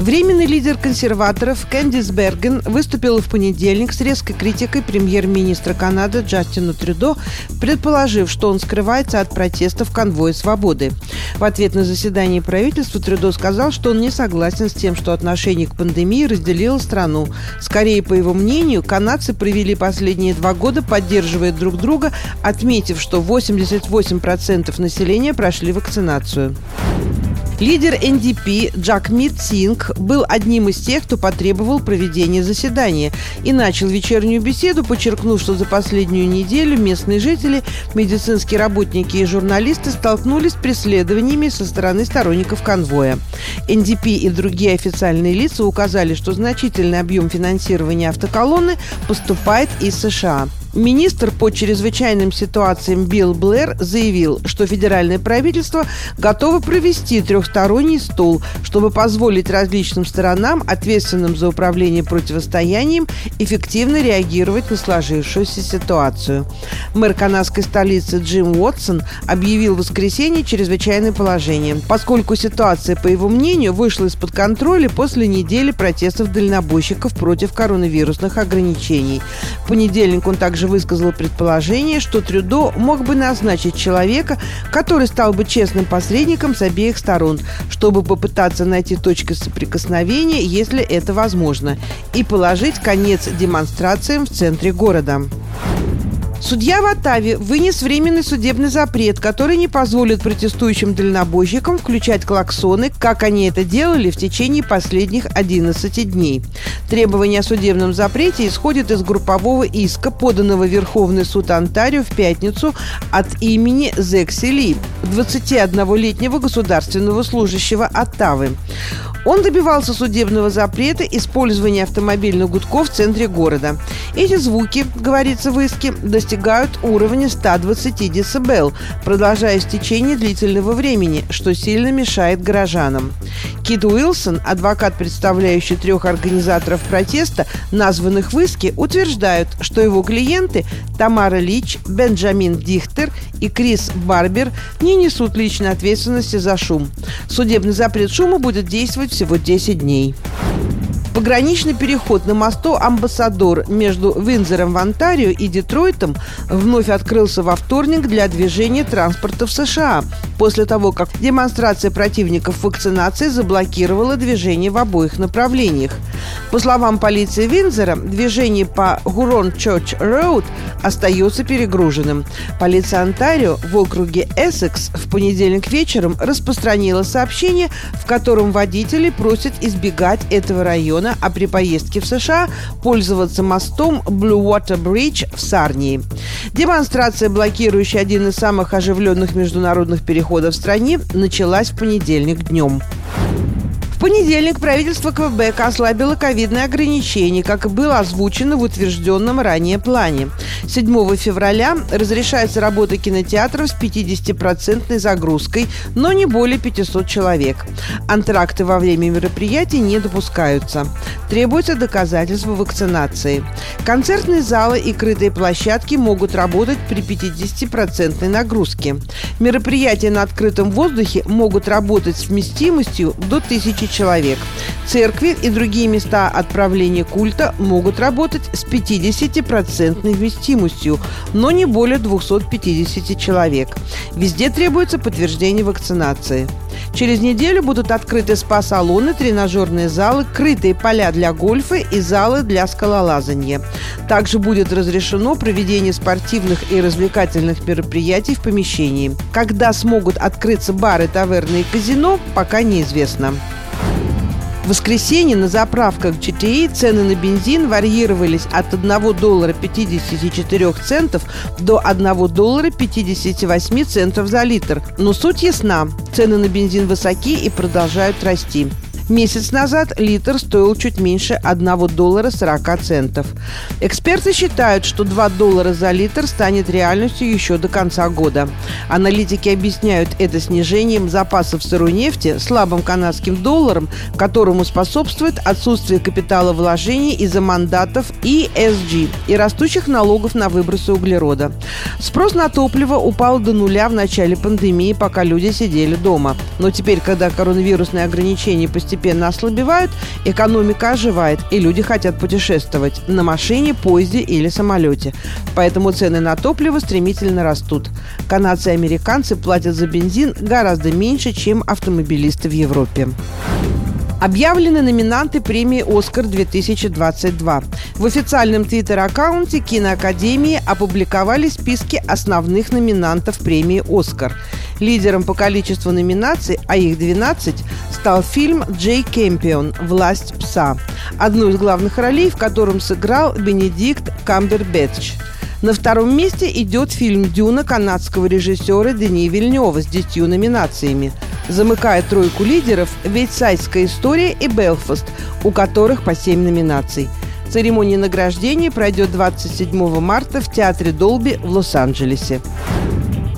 Временный лидер консерваторов Кэндис Берген выступил в понедельник с резкой критикой премьер-министра Канады Джастина Трюдо, предположив, что он скрывается от протестов конвоя свободы. В ответ на заседание правительства Трюдо сказал, что он не согласен с тем, что отношение к пандемии разделило страну. Скорее, по его мнению, канадцы провели последние два года, поддерживая друг друга, отметив, что 88% населения прошли вакцинацию. Лидер НДП Джак Мит Синг был одним из тех, кто потребовал проведения заседания и начал вечернюю беседу, подчеркнув, что за последнюю неделю местные жители, медицинские работники и журналисты столкнулись с преследованиями со стороны сторонников конвоя. НДП и другие официальные лица указали, что значительный объем финансирования автоколонны поступает из США. Министр по чрезвычайным ситуациям Билл Блэр заявил, что федеральное правительство готово провести трехсторонний стол, чтобы позволить различным сторонам, ответственным за управление противостоянием, эффективно реагировать на сложившуюся ситуацию. Мэр канадской столицы Джим Уотсон объявил в воскресенье чрезвычайное положение, поскольку ситуация, по его мнению, вышла из-под контроля после недели протестов дальнобойщиков против коронавирусных ограничений. Понедельник он также высказал предположение, что Трюдо мог бы назначить человека, который стал бы честным посредником с обеих сторон, чтобы попытаться найти точки соприкосновения, если это возможно, и положить конец демонстрациям в центре города. Судья в Оттаве вынес временный судебный запрет, который не позволит протестующим дальнобойщикам включать клаксоны, как они это делали в течение последних 11 дней. Требование о судебном запрете исходит из группового иска, поданного Верховный суд Онтарио в пятницу от имени Зекси Ли, 21-летнего государственного служащего Оттавы. Он добивался судебного запрета использования автомобильных гудков в центре города. Эти звуки, говорится в иске, достигают уровня 120 дБ, продолжаясь в течение длительного времени, что сильно мешает горожанам. Кит Уилсон, адвокат, представляющий трех организаторов протеста, названных в иске, утверждают, что его клиенты Тамара Лич, Бенджамин Дихтер и Крис Барбер не несут личной ответственности за шум. Судебный запрет шума будет действовать всего 10 дней. Пограничный переход на мосту «Амбассадор» между Винзором в Онтарио и Детройтом вновь открылся во вторник для движения транспорта в США, после того, как демонстрация противников вакцинации заблокировала движение в обоих направлениях. По словам полиции Винзора, движение по Гурон Чорч Роуд остается перегруженным. Полиция Онтарио в округе Эссекс в понедельник вечером распространила сообщение, в котором водители просят избегать этого района, а при поездке в США пользоваться мостом Blue Water Bridge в Сарнии. Демонстрация, блокирующая один из самых оживленных международных переходов в стране, началась в понедельник днем понедельник правительство Квебека ослабило ковидные ограничения, как и было озвучено в утвержденном ранее плане. 7 февраля разрешается работа кинотеатров с 50% загрузкой, но не более 500 человек. Антракты во время мероприятий не допускаются. Требуется доказательство вакцинации. Концертные залы и крытые площадки могут работать при 50% нагрузке. Мероприятия на открытом воздухе могут работать с вместимостью до 1000 человек. Церкви и другие места отправления культа могут работать с 50% вместимостью, но не более 250 человек. Везде требуется подтверждение вакцинации. Через неделю будут открыты спа-салоны, тренажерные залы, крытые поля для гольфа и залы для скалолазания. Также будет разрешено проведение спортивных и развлекательных мероприятий в помещении. Когда смогут открыться бары, таверны и казино, пока неизвестно. Воскресенье на заправках GTE цены на бензин варьировались от 1 доллара 54 центов до 1 доллара 58 центов за литр. Но суть ясна. Цены на бензин высоки и продолжают расти. Месяц назад литр стоил чуть меньше 1 доллара 40 центов. Эксперты считают, что 2 доллара за литр станет реальностью еще до конца года. Аналитики объясняют это снижением запасов сырой нефти, слабым канадским долларом, которому способствует отсутствие капитала вложений из-за мандатов ESG и растущих налогов на выбросы углерода. Спрос на топливо упал до нуля в начале пандемии, пока люди сидели дома. Но теперь, когда коронавирусные ограничения постепенно ослабевают, экономика оживает, и люди хотят путешествовать на машине, поезде или самолете. Поэтому цены на топливо стремительно растут. Канадцы и американцы платят за бензин гораздо меньше, чем автомобилисты в Европе. Объявлены номинанты премии «Оскар-2022». В официальном твиттер-аккаунте Киноакадемии опубликовали списки основных номинантов премии «Оскар». Лидером по количеству номинаций, а их 12, стал фильм «Джей Кемпион. Власть пса», одну из главных ролей в котором сыграл Бенедикт Камбербэтч. На втором месте идет фильм «Дюна» канадского режиссера Дени Вильнева с десятью номинациями – Замыкает тройку лидеров «Вейдсайдская история» и «Белфаст», у которых по семь номинаций. Церемония награждения пройдет 27 марта в Театре Долби в Лос-Анджелесе.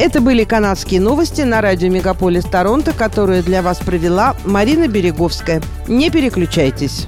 Это были канадские новости на радио Мегаполис Торонто, которые для вас провела Марина Береговская. Не переключайтесь.